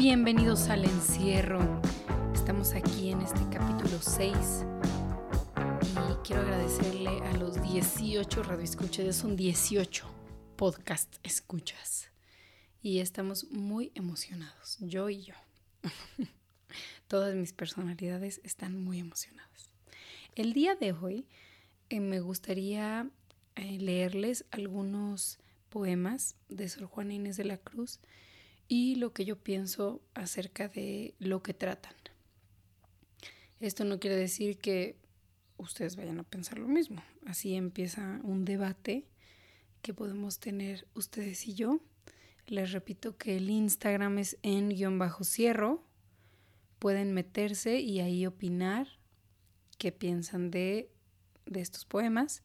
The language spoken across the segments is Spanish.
Bienvenidos al encierro. Estamos aquí en este capítulo 6 y quiero agradecerle a los 18 radioescuchas, son 18 podcast escuchas y estamos muy emocionados, yo y yo. Todas mis personalidades están muy emocionadas. El día de hoy eh, me gustaría eh, leerles algunos poemas de Sor Juana Inés de la Cruz y lo que yo pienso acerca de lo que tratan. Esto no quiere decir que ustedes vayan a pensar lo mismo. Así empieza un debate que podemos tener ustedes y yo. Les repito que el Instagram es en guion bajo cierro. Pueden meterse y ahí opinar qué piensan de, de estos poemas.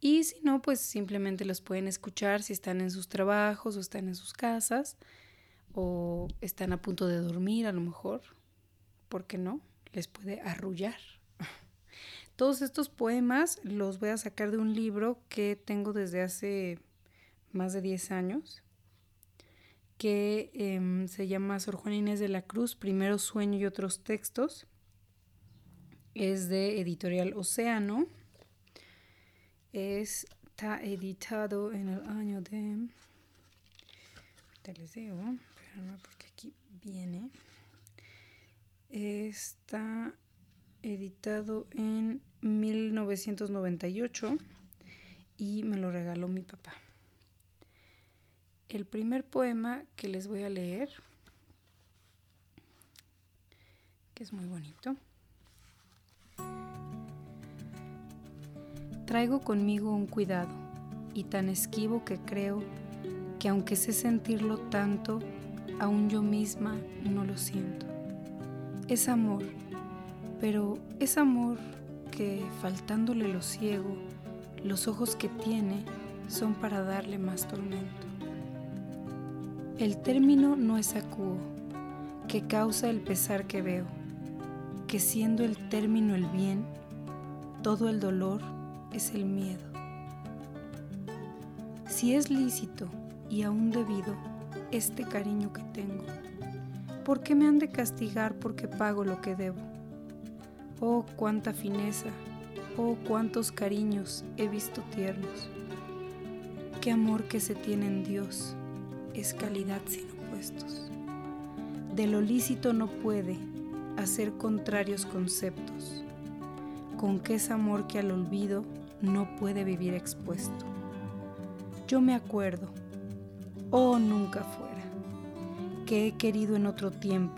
Y si no, pues simplemente los pueden escuchar si están en sus trabajos o están en sus casas o están a punto de dormir a lo mejor, ¿por qué no? Les puede arrullar. Todos estos poemas los voy a sacar de un libro que tengo desde hace más de 10 años, que em, se llama Sor Juana Inés de la Cruz, Primero Sueño y otros textos. Es de editorial Océano. Está editado en el año de... Te les digo, porque aquí viene. Está editado en 1998 y me lo regaló mi papá. El primer poema que les voy a leer, que es muy bonito. Traigo conmigo un cuidado y tan esquivo que creo que aunque sé sentirlo tanto, aún yo misma no lo siento. Es amor, pero es amor que, faltándole lo ciego, los ojos que tiene son para darle más tormento. El término no es acuo, que causa el pesar que veo, que siendo el término el bien, todo el dolor es el miedo. Si es lícito y aún debido este cariño que tengo? ¿Por qué me han de castigar porque pago lo que debo? Oh, cuánta fineza, oh, cuántos cariños he visto tiernos. Qué amor que se tiene en Dios, es calidad sin opuestos. De lo lícito no puede hacer contrarios conceptos, con qué es amor que al olvido no puede vivir expuesto. Yo me acuerdo, oh nunca fuera, que he querido en otro tiempo,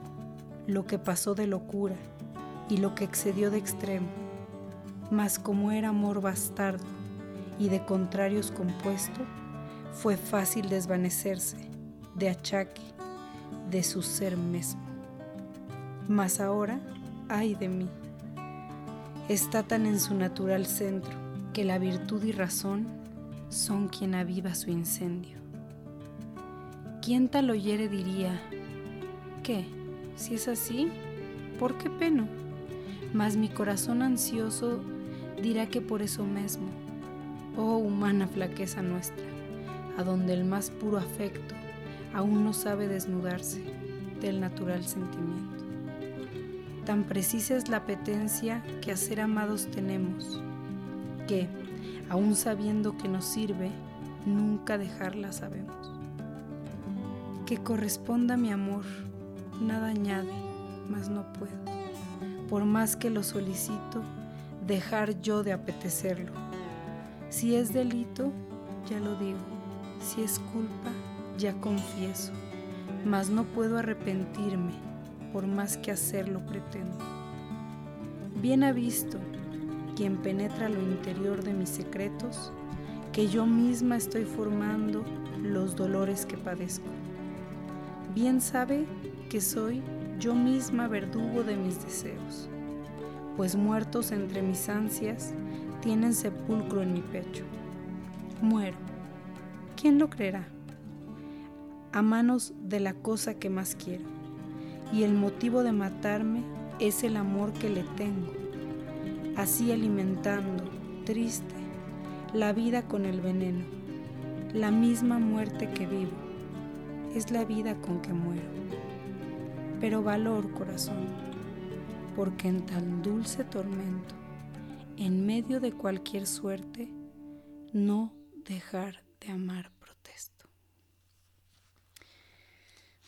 lo que pasó de locura y lo que excedió de extremo, mas como era amor bastardo y de contrarios compuesto, fue fácil desvanecerse de achaque de su ser mismo. Mas ahora, ay de mí, está tan en su natural centro que la virtud y razón son quien aviva su incendio. ¿Quién tal oyere diría, ¿qué? Si es así, ¿por qué peno? Mas mi corazón ansioso dirá que por eso mismo, oh humana flaqueza nuestra, a donde el más puro afecto aún no sabe desnudarse del natural sentimiento. Tan precisa es la apetencia que a ser amados tenemos, que, aun sabiendo que nos sirve, nunca dejarla sabemos. Que corresponda mi amor, nada añade, mas no puedo, por más que lo solicito, dejar yo de apetecerlo. Si es delito, ya lo digo, si es culpa, ya confieso, mas no puedo arrepentirme, por más que hacerlo pretendo. Bien ha visto quien penetra lo interior de mis secretos, que yo misma estoy formando los dolores que padezco bien sabe que soy yo misma verdugo de mis deseos, pues muertos entre mis ansias tienen sepulcro en mi pecho. Muero. ¿Quién lo creerá? A manos de la cosa que más quiero, y el motivo de matarme es el amor que le tengo, así alimentando, triste, la vida con el veneno, la misma muerte que vivo es la vida con que muero. Pero valor, corazón, porque en tan dulce tormento, en medio de cualquier suerte, no dejar de amar protesto.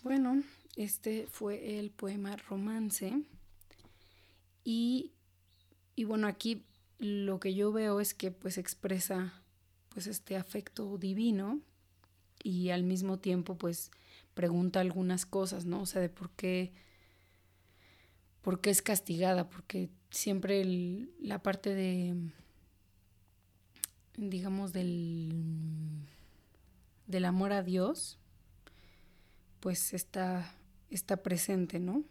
Bueno, este fue el poema Romance y, y bueno, aquí lo que yo veo es que pues expresa pues este afecto divino y al mismo tiempo pues pregunta algunas cosas, ¿no? O sea, de por qué, por qué es castigada, porque siempre la parte de, digamos, del, del amor a Dios, pues está, está presente, ¿no?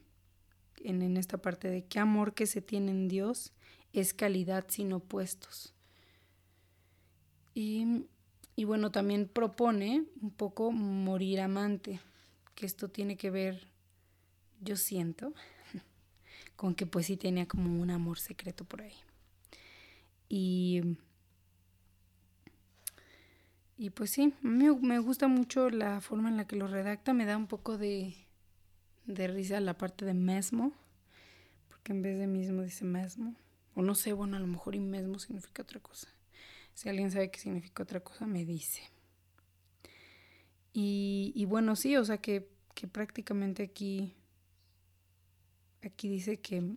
En, en esta parte de qué amor que se tiene en Dios es calidad sin opuestos. Y, y bueno, también propone un poco morir amante, que esto tiene que ver, yo siento, con que pues sí tenía como un amor secreto por ahí. Y, y pues sí, me, me gusta mucho la forma en la que lo redacta, me da un poco de, de risa la parte de mesmo, porque en vez de mismo dice mesmo. O no sé, bueno, a lo mejor y mesmo significa otra cosa. Si alguien sabe qué significa otra cosa, me dice. Y, bueno, sí, o sea que, que prácticamente aquí, aquí dice que,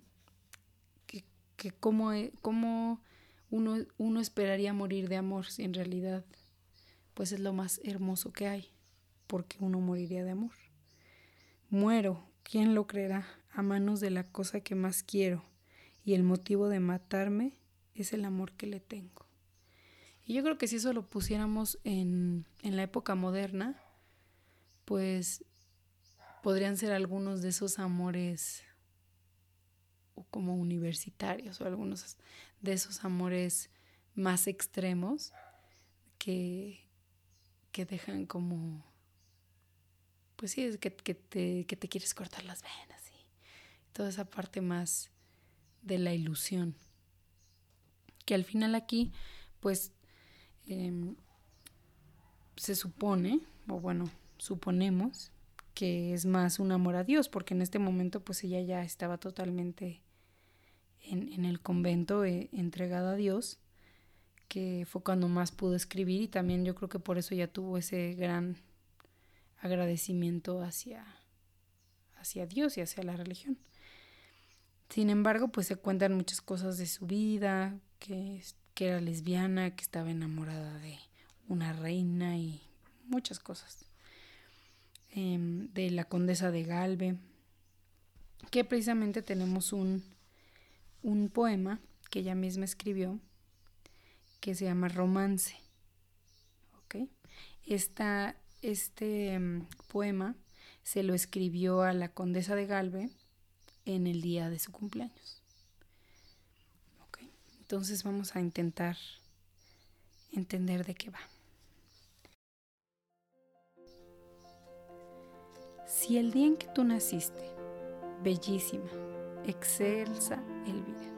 que, que cómo, e, cómo uno, uno esperaría morir de amor si en realidad pues es lo más hermoso que hay, porque uno moriría de amor. Muero, ¿quién lo creerá? A manos de la cosa que más quiero y el motivo de matarme es el amor que le tengo. Y yo creo que si eso lo pusiéramos en, en la época moderna, pues podrían ser algunos de esos amores como universitarios o algunos de esos amores más extremos que, que dejan como, pues sí, es que, que, te, que te quieres cortar las venas y toda esa parte más de la ilusión. Que al final aquí, pues, em, se supone, o bueno, suponemos que es más un amor a Dios, porque en este momento pues ella ya estaba totalmente en, el convento eh, entregada a Dios, que fue cuando más pudo escribir y también yo creo que por eso ya tuvo ese gran agradecimiento hacia, hacia Dios y hacia la religión. Sin embargo, pues se cuentan muchas cosas de su vida, que, que era lesbiana, que estaba enamorada de una reina y muchas cosas. Em, de la condesa de Galve, que precisamente tenemos un, un poema que ella misma escribió que se llama Romance. Esta, este em, poema se lo escribió a la condesa de Galve en el día de su cumpleaños. Entonces vamos a intentar entender de qué va. Si el día en que tú naciste, bellísima, excelsa Elvira,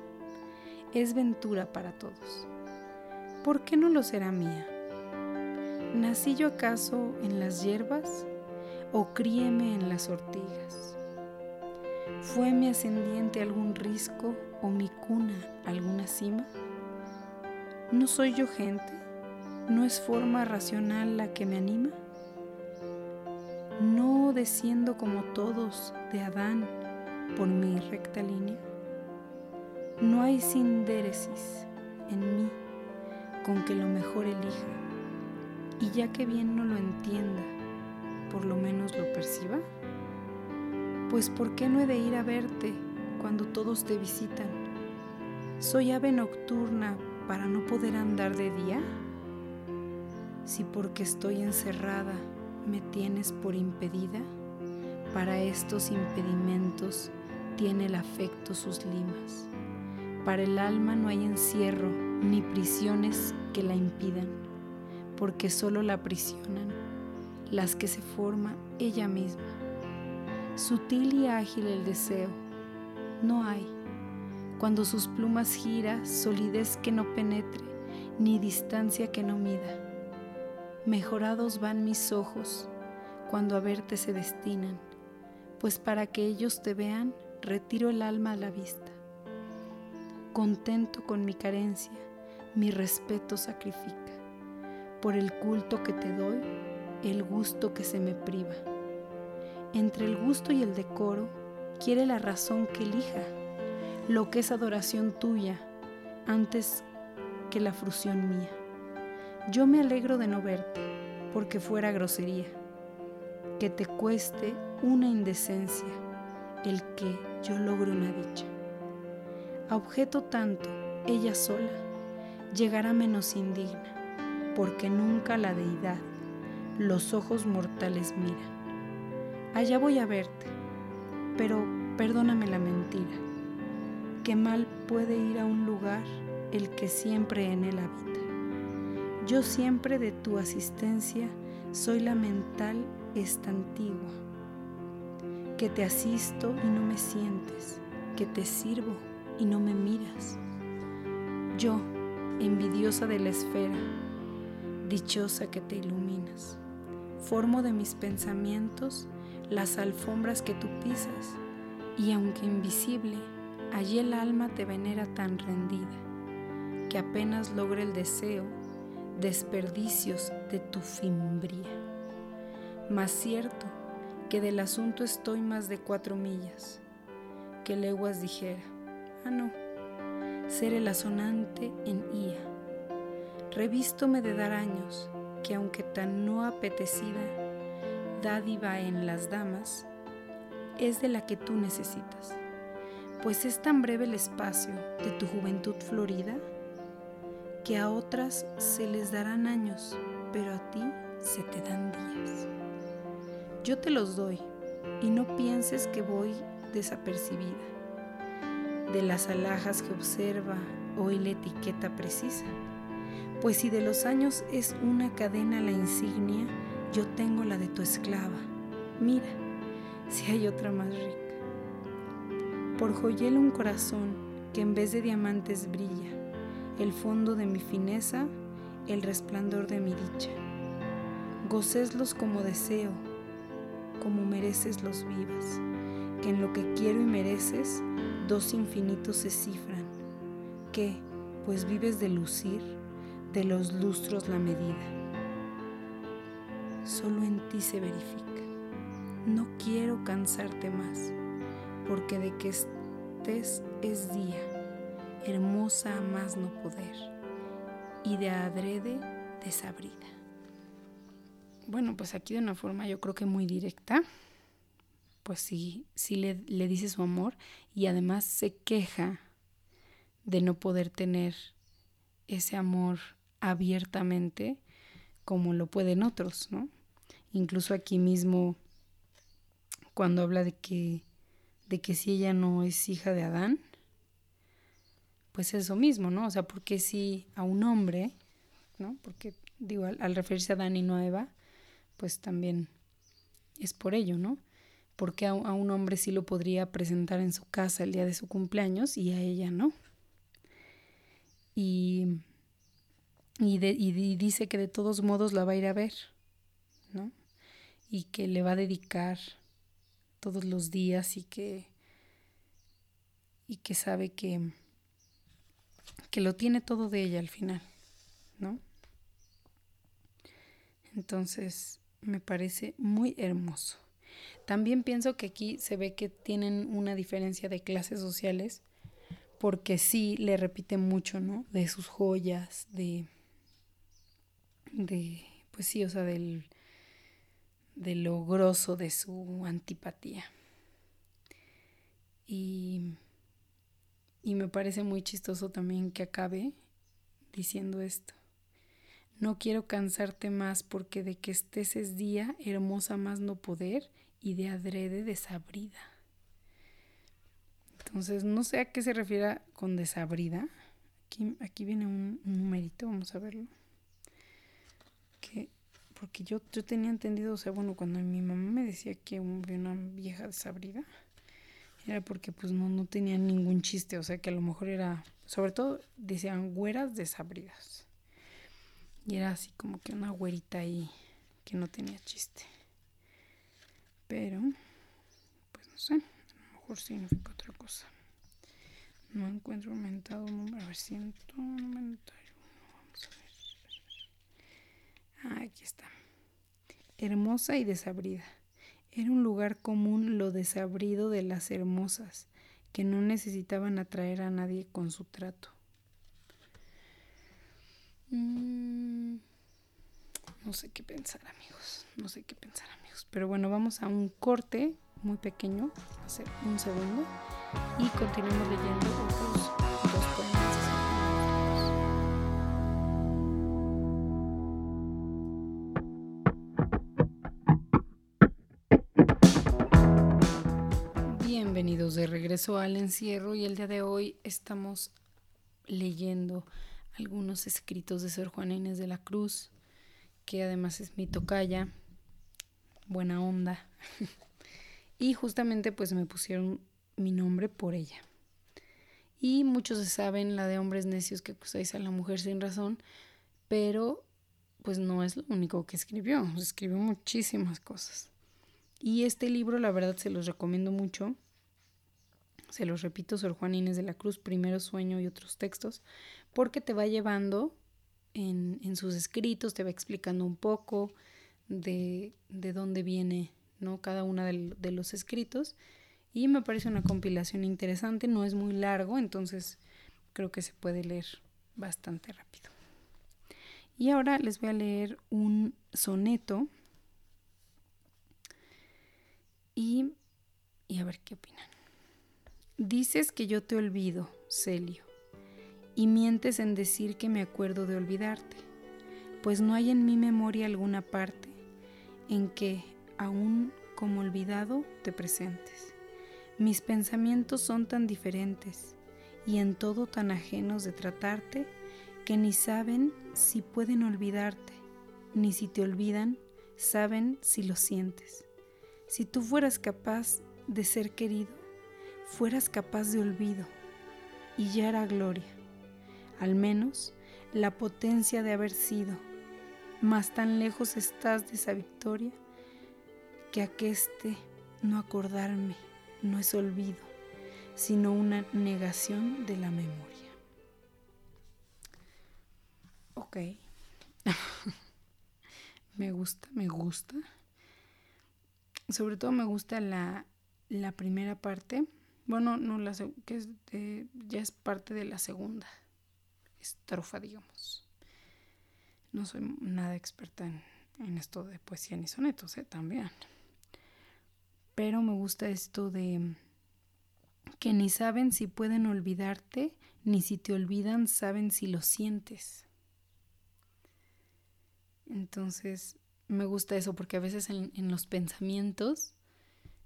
es ventura para todos, ¿por qué no lo será mía? ¿Nací yo acaso en las hierbas o críeme en las ortigas? ¿Fue mi ascendiente algún risco o mi cuna alguna cima? ¿No soy yo gente? ¿No es forma racional la que me anima? ¿No desciendo como todos de Adán por mi recta línea? No hay sindéresis en mí con que lo mejor elija, y ya que bien no lo entienda, por lo menos lo perciba pues ¿por qué no he de ir a verte cuando todos te visitan? ¿Soy ave nocturna para no poder andar de día? Si porque estoy encerrada me tienes por impedida, para estos impedimentos tiene el afecto sus limas. Para el alma no hay encierro ni prisiones que la impidan, porque solo la aprisionan las que se forma ella misma sutil y ágil el deseo. No hay, cuando sus plumas gira, solidez que no penetre, ni distancia que no mida. Mejorados van mis ojos cuando a verte se destinan, pues para que ellos te vean, retiro el alma a la vista. Contento con mi carencia, mi respeto sacrifica. Por el culto que te doy, el gusto que se me priva. Entre el gusto y el decoro, quiere la razón que elija lo que es adoración tuya antes que la frusión mía. Yo me alegro de no verte, porque fuera grosería, que te cueste una indecencia el que yo logre una dicha. A objeto tanto, ella sola llegará menos indigna, porque nunca la deidad los ojos mortales miran. Allá voy a verte, pero perdóname la mentira. Qué mal puede ir a un lugar el que siempre en él habita. Yo siempre de tu asistencia soy la mental esta antigua, que te asisto y no me sientes, que te sirvo y no me miras. Yo, envidiosa de la esfera, dichosa que te iluminas, formo de mis pensamientos las alfombras que tú pisas, y aunque invisible, allí el alma te venera tan rendida, que apenas logra el deseo desperdicios de tu fimbría. Más cierto que del asunto estoy más de cuatro millas, que leguas dijera, ah no, ser el asonante en ía. Revístome de dar años, que aunque tan no apetecida, dádiva en las damas, es de la que tú necesitas, pues es tan breve el espacio de tu juventud florida que a otras se les darán años, pero a ti se te dan días. Yo te los doy y no pienses que voy desapercibida de las alhajas que observa hoy la etiqueta precisa, pues si de los años es una cadena la insignia, yo tengo la de tu esclava. Mira, si hay otra más rica. Por joyel un corazón que en vez de diamantes brilla, el fondo de mi fineza, el resplandor de mi dicha. Goceslos como deseo, como mereces los vivas, que en lo que quiero y mereces, dos infinitos se cifran, que, pues vives de lucir, de los lustros la medida. Solo en ti se verifica. No quiero cansarte más, porque de que estés es día hermosa a más no poder, y de adrede desabrida. Bueno, pues aquí de una forma yo creo que muy directa, pues sí, sí le, le dice su amor y además se queja de no poder tener ese amor abiertamente como lo pueden otros, ¿no? Incluso aquí mismo, cuando habla de que, de que si ella no es hija de Adán, pues eso mismo, ¿no? O sea, porque si a un hombre, ¿no? Porque digo, al, referirse a Adán y no a Eva, pues también es por ello, ¿no? Porque a, un hombre sí lo podría presentar en su casa el día de su cumpleaños y a ella no. Y, y, y dice que de todos modos la va a ir a ver, ¿no? Y que le va a dedicar todos los días y que, y que sabe que, que lo tiene todo de ella al final, ¿no? Entonces, me parece muy hermoso. También pienso que aquí se ve que tienen una diferencia de clases sociales, porque sí le repite mucho, ¿no? De sus joyas, de, de, pues sí, o sea, del, de lo grosso de su antipatía. Y y me parece muy chistoso también que acabe diciendo esto. No quiero cansarte más porque de que estés es día, hermosa más no poder y de adrede desabrida. Entonces, no sé a qué se refiere con desabrida. Aquí, aquí viene un, numerito, vamos a verlo. Que, porque yo, yo tenía entendido, o sea, bueno, cuando mi mamá me decía que había una vieja desabrida, era porque pues no, no tenían ningún chiste, o sea que a lo mejor era, sobre todo decían güeras desabridas. Y era así como que una güerita ahí que no tenía chiste. Pero, sé. A lo mejor significa otra cosa. No encuentro aumentado número. A ver, 191. Vamos a ver. Ah, aquí está. Hermosa y desabrida. Era un lugar común lo desabrido de las hermosas, que no necesitaban atraer a nadie con su trato. Mm, no sé qué pensar, amigos. No sé qué pensar, amigos. Pero bueno, vamos a un corte muy pequeño, hacer un segundo, y continuamos leyendo al encierro y el día de hoy estamos leyendo algunos escritos de Sor Juana Inés de la Cruz, que además es mi tocaya, buena onda. y justamente pues me pusieron mi nombre por ella. Y muchos se saben la de hombres necios que acusáis a la mujer sin razón, pero pues no es lo único que escribió, escribió muchísimas cosas. Y este libro la verdad se los recomiendo mucho. Se los repito, Sor Juana Inés de la Cruz, Primero Sueño y otros textos, porque te va llevando en, en sus escritos, te va explicando un poco de, de dónde viene ¿no? cada uno de, de los escritos. Y me parece una compilación interesante, no es muy largo, entonces creo que se puede leer bastante rápido. Y ahora les voy a leer un soneto y, y a ver qué opinan. Dices que yo te olvido, Celio y mientes en decir que me acuerdo de olvidarte, pues no hay en mi memoria alguna parte en que, aún como olvidado, te presentes. Mis pensamientos son tan diferentes y en todo tan ajenos de tratarte que ni saben si pueden olvidarte, ni si te olvidan, saben si lo sientes. Si tú fueras capaz de ser querido, fueras capaz de olvido, y ya era gloria al menos la potencia de haber sido, mas tan lejos estás de esa victoria que aqueste no acordarme no es olvido, sino una negación de la memoria. Ok. me gusta, me gusta. Sobre todo me gusta la, la primera parte. Bueno, no, la que es ya es parte de la segunda estrofa, digamos. No soy nada experta en, esto de poesía ni sonetos, ¿eh? también. Pero me gusta esto de que ni saben si pueden olvidarte, ni si te olvidan saben si lo sientes. Entonces, me gusta eso porque a veces en los pensamientos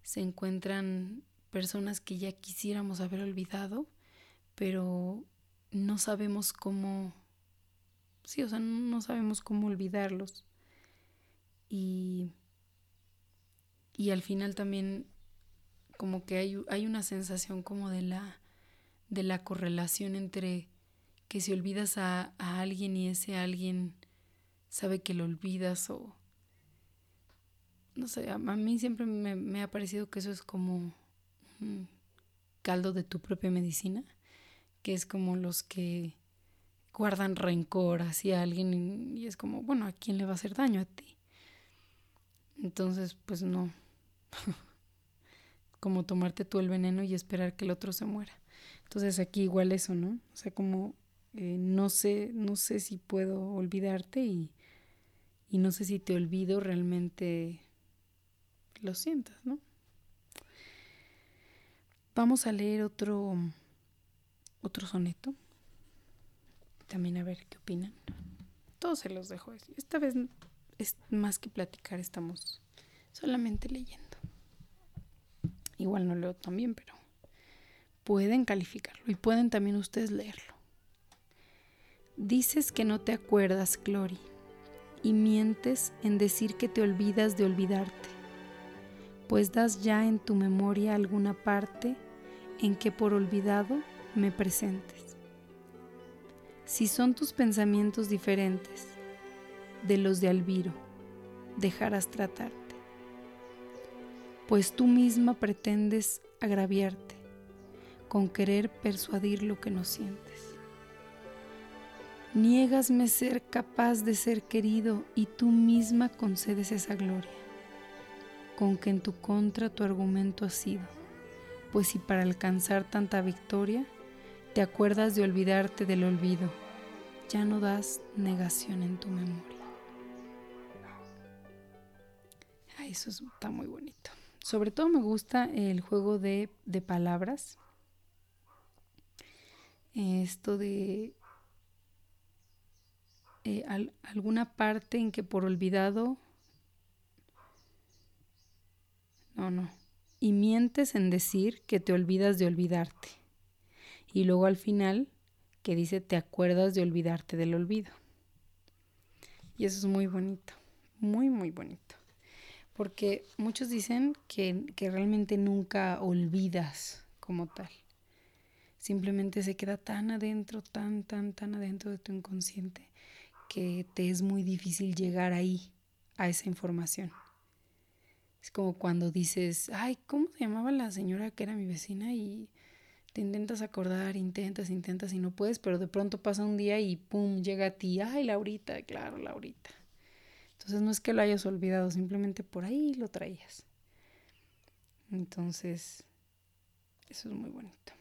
se encuentran personas que ya quisiéramos haber olvidado, pero no sabemos cómo, sí, o sea, no sabemos cómo olvidarlos. Y, y al final también como que hay, hay una sensación como de la, de la correlación entre que si olvidas a, a alguien y ese alguien sabe que lo olvidas o no sé, a, mí siempre me, me, ha parecido que eso es como caldo de tu propia medicina que es como los que guardan rencor hacia alguien y es como, bueno, ¿a quién le va a hacer daño a ti? Entonces, pues no. como tomarte tú el veneno y esperar que el otro se muera. Entonces aquí igual eso, ¿no? O sea, como eh, no sé, no sé si puedo olvidarte y, y no sé si te olvido realmente lo sientas, ¿no? Vamos a leer otro otro soneto. También a ver qué opinan. Todos se los dejo. Esta vez es más que platicar, estamos solamente leyendo. Igual no leo también, pero pueden calificarlo y pueden también ustedes leerlo. Dices que no te acuerdas, Clori, y mientes en decir que te olvidas de olvidarte, pues das ya en tu memoria alguna parte en que por olvidado me presentes. Si son tus pensamientos diferentes de los de Alviro, dejarás tratarte. pues tú misma pretendes agraviarte con querer persuadir lo que no sientes. Niegasme ser capaz de ser querido y tú misma concedes esa gloria, con que en tu contra tu argumento ha sido, pues si para alcanzar tanta victoria te acuerdas de olvidarte del olvido, ya no das negación en tu memoria. eso está muy bonito. Sobre todo me gusta el juego de, de palabras. Esto de eh, alguna parte en que por olvidado... No, no. Y mientes en decir que te olvidas de olvidarte. Y luego al final que dice te acuerdas de olvidarte del olvido. Y eso es muy bonito, muy, muy bonito. Porque muchos dicen que, que realmente nunca olvidas como tal. Simplemente se queda tan adentro, tan, tan, tan adentro de tu inconsciente que te es muy difícil llegar ahí, a esa información. Es como cuando dices, ay, ¿cómo se llamaba la señora que era mi vecina? Y te intentas acordar, intentas, intentas y no puedes, pero de pronto pasa un día y pum, llega a ti, ay, Laurita, claro, Laurita. Entonces no es que lo hayas olvidado, simplemente por ahí lo traías. Entonces, eso es muy bonito.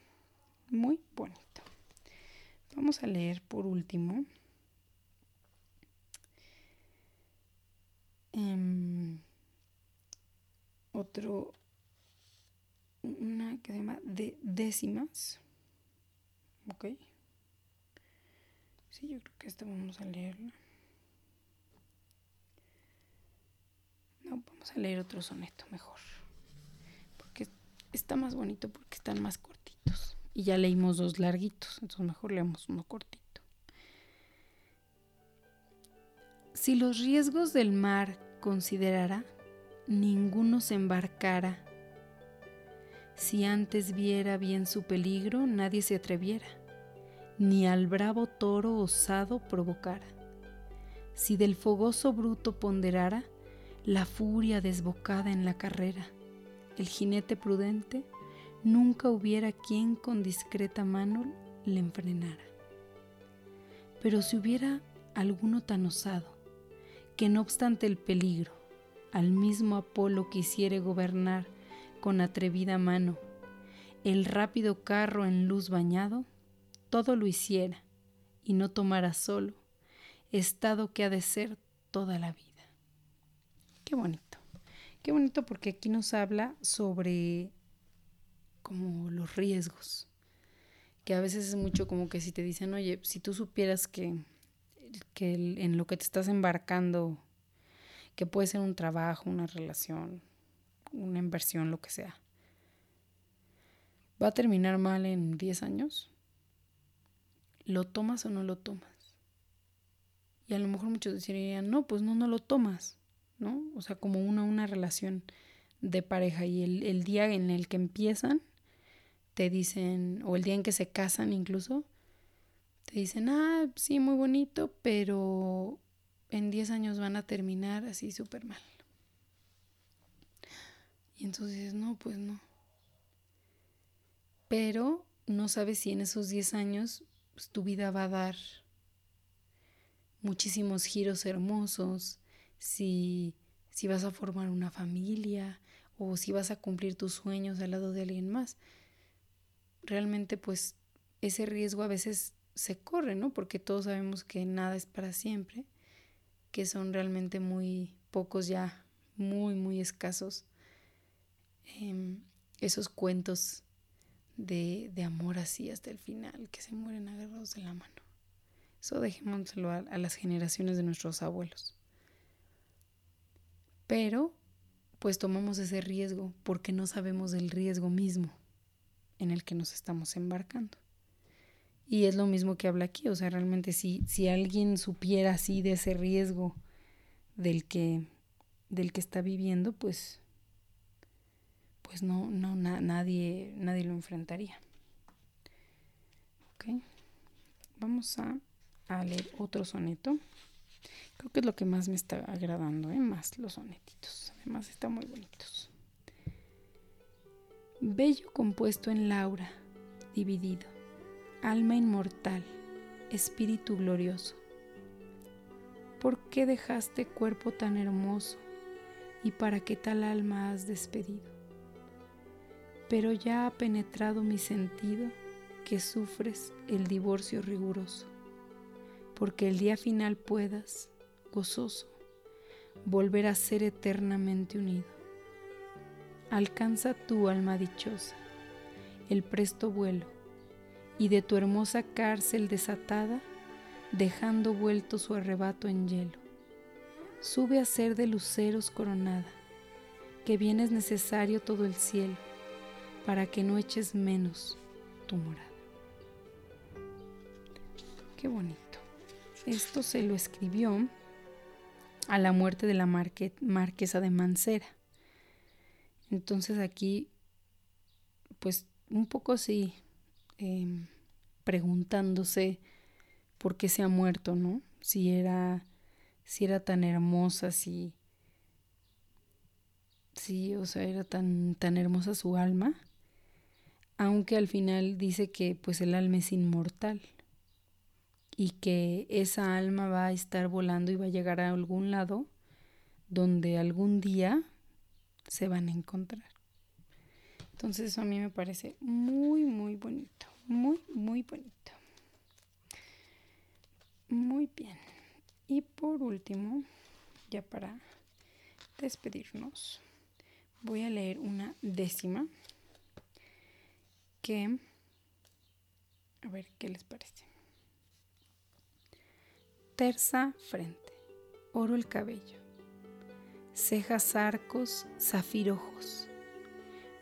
Muy bonito. Vamos a leer por último. Em, otro, una que se llama de décimas. Ok. Sí, yo creo que esta vamos a leerla. No, vamos a leer otro soneto mejor. Porque está más bonito porque están más cortitos. Y ya leímos dos larguitos, entonces mejor leemos uno cortito. Si los riesgos del mar considerara, ninguno se embarcara. Si antes viera bien su peligro, nadie se atreviera, ni al bravo toro osado provocara. Si del fogoso bruto ponderara, la furia desbocada en la carrera. El jinete prudente nunca hubiera quien con discreta mano le enfrenara. Pero si hubiera alguno tan osado, que no obstante el peligro, al mismo Apolo quisiere gobernar con atrevida mano, el rápido carro en luz bañado, todo lo hiciera y no tomara solo, estado que ha de ser toda la vida. Qué bonito. Qué bonito porque aquí nos habla sobre como los riesgos. Que a veces es mucho como que si te dicen, oye, si tú supieras que, que en lo que te estás embarcando, que puede ser un trabajo, una relación, una inversión, lo que sea, va a terminar mal en 10 años, ¿lo tomas o no lo tomas? Y a lo mejor muchos dirían, no, pues no, no lo tomas. ¿no? O sea, como una, una relación de pareja y el, el día en el que empiezan, te dicen, o el día en que se casan incluso, te dicen, ah, sí, muy bonito, pero en 10 años van a terminar así súper mal. Y entonces, no, pues no. Pero no sabes si en esos 10 años pues, tu vida va a dar muchísimos giros hermosos, si, si vas a formar una familia o si vas a cumplir tus sueños al lado de alguien más. Realmente pues ese riesgo a veces se corre, ¿no? Porque todos sabemos que nada es para siempre, que son realmente muy pocos ya, muy, muy escasos em, esos cuentos de, de, amor así hasta el final, que se mueren agarrados de la mano. Eso dejémoslo a las generaciones de nuestros abuelos. Pero pues tomamos ese riesgo porque no sabemos del riesgo mismo en el que nos estamos embarcando. Y es lo mismo que habla aquí, o sea, realmente si, si alguien supiera así de ese riesgo del que, del que está viviendo, pues, pues no, no nadie, nadie lo enfrentaría. Ok, vamos a, a leer otro soneto. Creo que es lo que más me está agradando, ¿eh? más los sonetitos. Además están muy bonitos. Bello compuesto en Laura, dividido, alma inmortal, espíritu glorioso. ¿Por qué dejaste cuerpo tan hermoso y para qué tal alma has despedido? Pero ya ha penetrado mi sentido que sufres el divorcio riguroso, porque el día final puedas, gozoso, volver a ser eternamente unido. Alcanza tu alma dichosa, el presto vuelo, y de tu hermosa cárcel desatada, dejando vuelto su arrebato en hielo, sube a ser de luceros coronada, que bien es necesario todo el cielo, para que no eches menos tu morada. Qué bonito. Esto se lo escribió a la muerte de la marquesa de Mancera. Entonces aquí, pues un poco así, em, preguntándose por qué se ha muerto, ¿no? Si era, si era tan hermosa, si, sí, o sea, era tan, tan hermosa su alma, aunque al final dice que pues el alma es inmortal y que esa alma va a estar volando y va a llegar a algún lado donde algún día se van a encontrar. Entonces eso a mí me parece muy, muy bonito, muy, muy bonito. Muy bien. Y por último, ya para despedirnos, voy a leer una décima que, a ver qué les parece. Terza frente, oro el cabello, cejas arcos, zafirojos,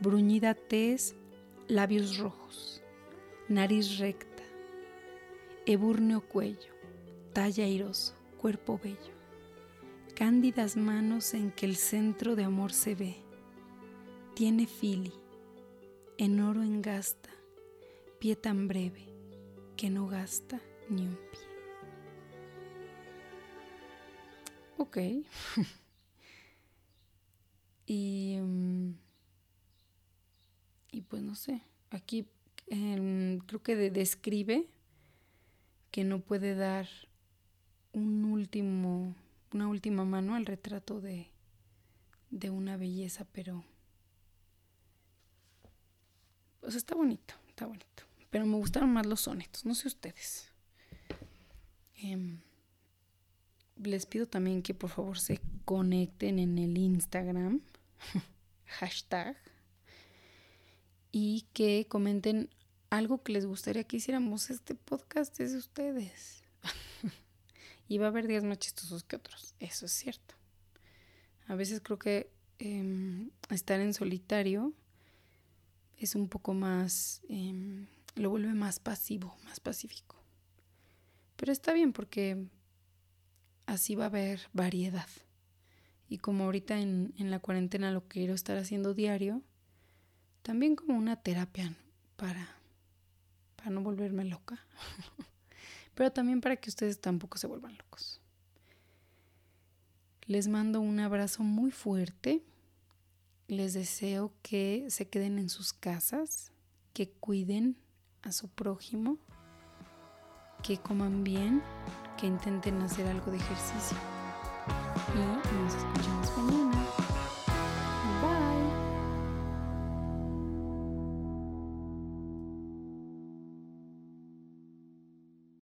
bruñida tez, labios rojos, nariz recta, eburneo cuello, talla airoso, cuerpo bello, cándidas manos en que el centro de amor se ve, tiene fili, en oro engasta, pie tan breve que no gasta ni un pie. Ok. y, mm, y pues no sé, aquí em, creo que describe que no puede dar un último, una última mano al retrato de, de una belleza, pero pues está bonito, está bonito. Pero me gustaron más los sonetos, no sé ustedes. Em, les pido también que por favor se conecten en el Instagram, hashtag, y que comenten algo que les gustaría que hiciéramos. Este podcast es de ustedes. y va a haber días más chistosos que otros, eso es cierto. A veces creo que em, estar en solitario es un poco más, em, lo vuelve más pasivo, más pacífico. Pero está bien porque así va a haber variedad. Y como ahorita en, la cuarentena lo quiero estar haciendo diario, también como una terapia para, para no volverme loca. Pero también para que ustedes tampoco se vuelvan locos. Les mando un abrazo muy fuerte. Les deseo que se queden en sus casas, que cuiden a su prójimo, que coman bien que intenten hacer algo de ejercicio. Y nos escuchamos mañana.